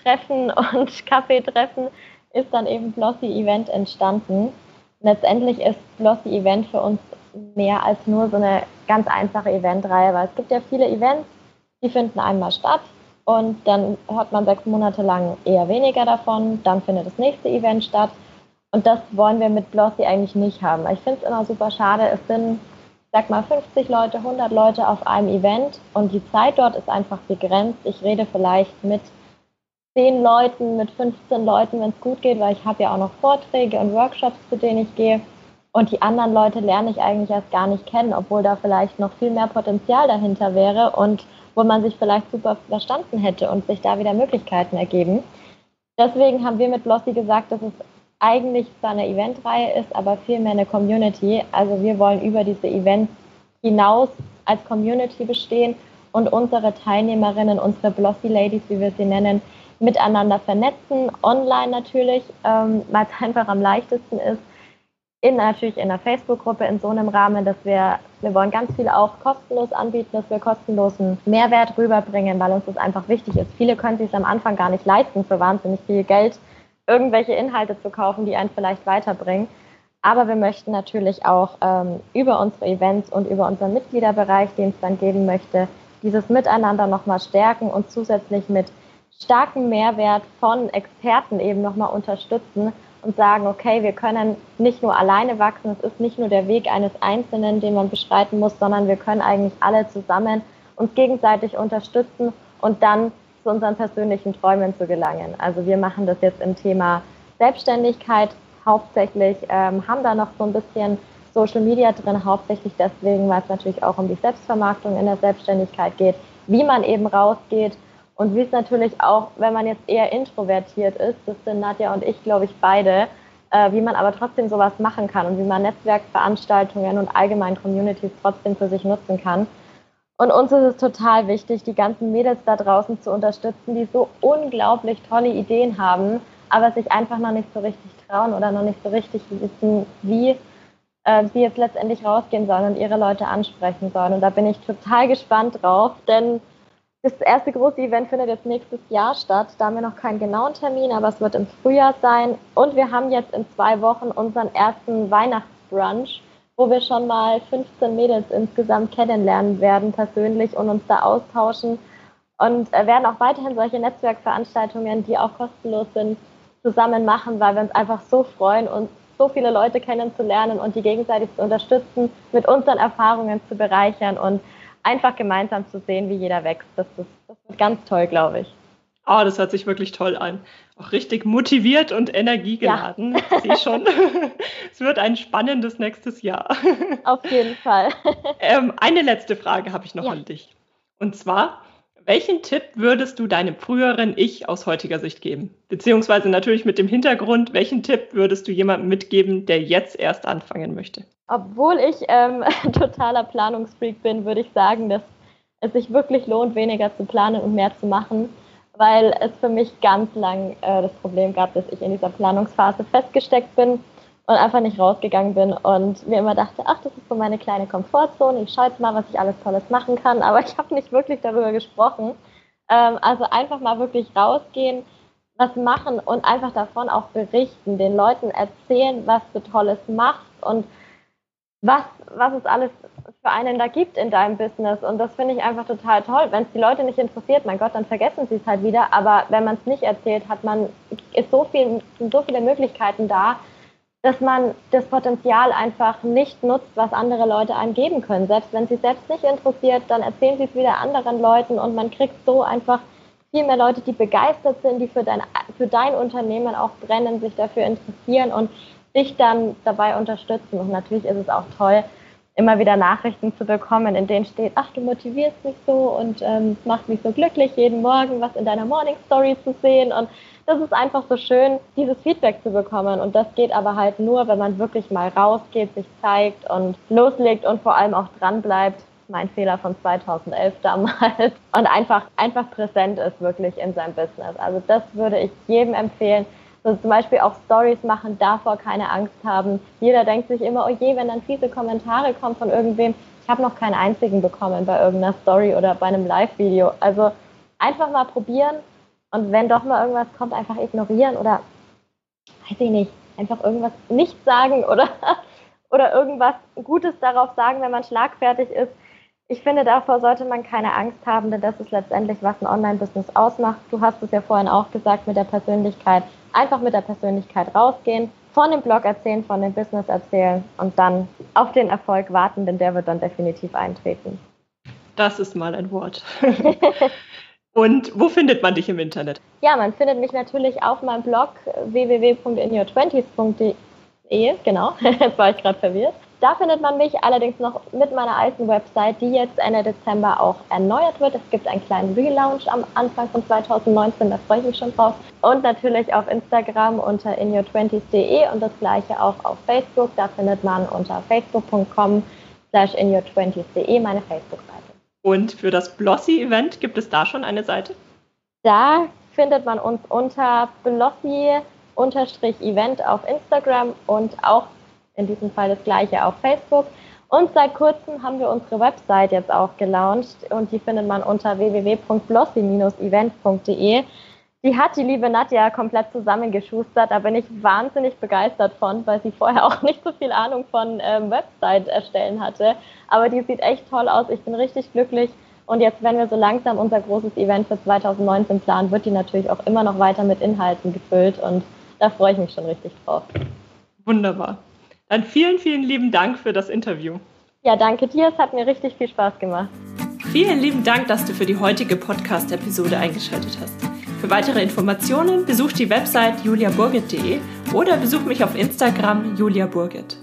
Frühstückstreffen und Kaffeetreffen ist dann eben Blossy Event entstanden. Letztendlich ist Blossy Event für uns mehr als nur so eine ganz einfache Eventreihe, weil es gibt ja viele Events, die finden einmal statt und dann hört man sechs Monate lang eher weniger davon, dann findet das nächste Event statt und das wollen wir mit Blossy eigentlich nicht haben. Ich finde es immer super schade, es sind, sag mal, 50 Leute, 100 Leute auf einem Event und die Zeit dort ist einfach begrenzt. Ich rede vielleicht mit 10 Leuten, mit 15 Leuten, wenn es gut geht, weil ich habe ja auch noch Vorträge und Workshops, zu denen ich gehe. Und die anderen Leute lerne ich eigentlich erst gar nicht kennen, obwohl da vielleicht noch viel mehr Potenzial dahinter wäre und wo man sich vielleicht super verstanden hätte und sich da wieder Möglichkeiten ergeben. Deswegen haben wir mit Blossy gesagt, dass es eigentlich zwar eine Eventreihe ist, aber vielmehr eine Community. Also wir wollen über diese Events hinaus als Community bestehen und unsere Teilnehmerinnen, unsere Blossy Ladies, wie wir sie nennen, miteinander vernetzen, online natürlich, ähm, weil es einfach am leichtesten ist in natürlich in der Facebook-Gruppe in so einem Rahmen, dass wir, wir wollen ganz viel auch kostenlos anbieten, dass wir kostenlosen Mehrwert rüberbringen, weil uns das einfach wichtig ist. Viele können sich am Anfang gar nicht leisten, für wahnsinnig viel Geld irgendwelche Inhalte zu kaufen, die einen vielleicht weiterbringen. Aber wir möchten natürlich auch ähm, über unsere Events und über unseren Mitgliederbereich, den es dann geben möchte, dieses Miteinander nochmal stärken und zusätzlich mit starkem Mehrwert von Experten eben nochmal unterstützen, und sagen, okay, wir können nicht nur alleine wachsen, es ist nicht nur der Weg eines Einzelnen, den man beschreiten muss, sondern wir können eigentlich alle zusammen uns gegenseitig unterstützen und dann zu unseren persönlichen Träumen zu gelangen. Also wir machen das jetzt im Thema Selbstständigkeit hauptsächlich, ähm, haben da noch so ein bisschen Social Media drin, hauptsächlich deswegen, weil es natürlich auch um die Selbstvermarktung in der Selbstständigkeit geht, wie man eben rausgeht und wie es natürlich auch, wenn man jetzt eher introvertiert ist, das sind Nadja und ich, glaube ich, beide, äh, wie man aber trotzdem sowas machen kann und wie man Netzwerkveranstaltungen und allgemein Communities trotzdem für sich nutzen kann. Und uns ist es total wichtig, die ganzen Mädels da draußen zu unterstützen, die so unglaublich tolle Ideen haben, aber sich einfach noch nicht so richtig trauen oder noch nicht so richtig wissen, wie äh, sie jetzt letztendlich rausgehen sollen und ihre Leute ansprechen sollen. Und da bin ich total gespannt drauf, denn das erste große Event findet jetzt nächstes Jahr statt. Da haben wir noch keinen genauen Termin, aber es wird im Frühjahr sein. Und wir haben jetzt in zwei Wochen unseren ersten Weihnachtsbrunch, wo wir schon mal 15 Mädels insgesamt kennenlernen werden persönlich und uns da austauschen. Und äh, werden auch weiterhin solche Netzwerkveranstaltungen, die auch kostenlos sind, zusammen machen, weil wir uns einfach so freuen, uns so viele Leute kennenzulernen und die gegenseitig zu unterstützen, mit unseren Erfahrungen zu bereichern und einfach gemeinsam zu sehen, wie jeder wächst. Das, ist, das wird ganz toll, glaube ich. Oh, das hört sich wirklich toll an. Auch richtig motiviert und energiegeladen. Ja. Ich sehe schon. es wird ein spannendes nächstes Jahr. Auf jeden Fall. Ähm, eine letzte Frage habe ich noch ja. an dich. Und zwar, welchen Tipp würdest du deinem früheren Ich aus heutiger Sicht geben? Beziehungsweise natürlich mit dem Hintergrund, welchen Tipp würdest du jemandem mitgeben, der jetzt erst anfangen möchte? Obwohl ich ähm, totaler Planungsfreak bin, würde ich sagen, dass es sich wirklich lohnt, weniger zu planen und mehr zu machen, weil es für mich ganz lang äh, das Problem gab, dass ich in dieser Planungsphase festgesteckt bin und einfach nicht rausgegangen bin und mir immer dachte, ach, das ist so meine kleine Komfortzone, ich schaue jetzt mal, was ich alles Tolles machen kann, aber ich habe nicht wirklich darüber gesprochen. Ähm, also einfach mal wirklich rausgehen, was machen und einfach davon auch berichten, den Leuten erzählen, was du Tolles machst und was, was es alles für einen da gibt in deinem Business. Und das finde ich einfach total toll. Wenn es die Leute nicht interessiert, mein Gott, dann vergessen sie es halt wieder. Aber wenn man es nicht erzählt, hat man, ist so viel, sind so viele Möglichkeiten da, dass man das Potenzial einfach nicht nutzt, was andere Leute einem geben können. Selbst wenn sie selbst nicht interessiert, dann erzählen sie es wieder anderen Leuten und man kriegt so einfach viel mehr Leute, die begeistert sind, die für dein, für dein Unternehmen auch brennen, sich dafür interessieren und dich dann dabei unterstützen. Und natürlich ist es auch toll, immer wieder Nachrichten zu bekommen, in denen steht, ach, du motivierst mich so und ähm, es macht mich so glücklich, jeden Morgen was in deiner Morning Story zu sehen. Und das ist einfach so schön, dieses Feedback zu bekommen. Und das geht aber halt nur, wenn man wirklich mal rausgeht, sich zeigt und loslegt und vor allem auch dran bleibt. Mein Fehler von 2011 damals. Und einfach, einfach präsent ist wirklich in seinem Business. Also das würde ich jedem empfehlen, so zum Beispiel auch Stories machen, davor keine Angst haben. Jeder denkt sich immer, oh je, wenn dann fiese Kommentare kommen von irgendwem. Ich habe noch keinen einzigen bekommen bei irgendeiner Story oder bei einem Live-Video. Also einfach mal probieren und wenn doch mal irgendwas kommt, einfach ignorieren oder weiß ich nicht, einfach irgendwas nicht sagen oder, oder irgendwas Gutes darauf sagen, wenn man schlagfertig ist. Ich finde, davor sollte man keine Angst haben, denn das ist letztendlich, was ein Online-Business ausmacht. Du hast es ja vorhin auch gesagt mit der Persönlichkeit. Einfach mit der Persönlichkeit rausgehen, von dem Blog erzählen, von dem Business erzählen und dann auf den Erfolg warten, denn der wird dann definitiv eintreten. Das ist mal ein Wort. Und wo findet man dich im Internet? Ja, man findet mich natürlich auf meinem Blog www.inyour20s.de. Genau, jetzt war ich gerade verwirrt. Da findet man mich allerdings noch mit meiner alten Website, die jetzt Ende Dezember auch erneuert wird. Es gibt einen kleinen Relaunch am Anfang von 2019, da freue ich mich schon drauf. Und natürlich auf Instagram unter inyour20s.de und das gleiche auch auf Facebook. Da findet man unter facebook.com slash inyour20s.de meine Facebook-Seite. Und für das Blossy-Event gibt es da schon eine Seite? Da findet man uns unter Blossy-Event auf Instagram und auch in diesem Fall das gleiche auf Facebook. Und seit kurzem haben wir unsere Website jetzt auch gelauncht und die findet man unter www.blossy-event.de. Die hat die liebe Nadja komplett zusammengeschustert. Da bin ich wahnsinnig begeistert von, weil sie vorher auch nicht so viel Ahnung von ähm, Website erstellen hatte. Aber die sieht echt toll aus. Ich bin richtig glücklich. Und jetzt, wenn wir so langsam unser großes Event für 2019 planen, wird die natürlich auch immer noch weiter mit Inhalten gefüllt. Und da freue ich mich schon richtig drauf. Wunderbar. Dann vielen, vielen lieben Dank für das Interview. Ja, danke dir. Es hat mir richtig viel Spaß gemacht. Vielen lieben Dank, dass du für die heutige Podcast-Episode eingeschaltet hast. Für weitere Informationen besuch die Website juliaburgit.de oder besuch mich auf Instagram juliaburgit.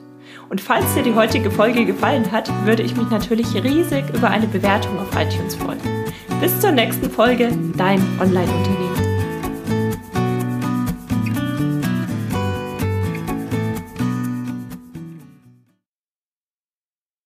Und falls dir die heutige Folge gefallen hat, würde ich mich natürlich riesig über eine Bewertung auf iTunes freuen. Bis zur nächsten Folge, dein Online-Unternehmen.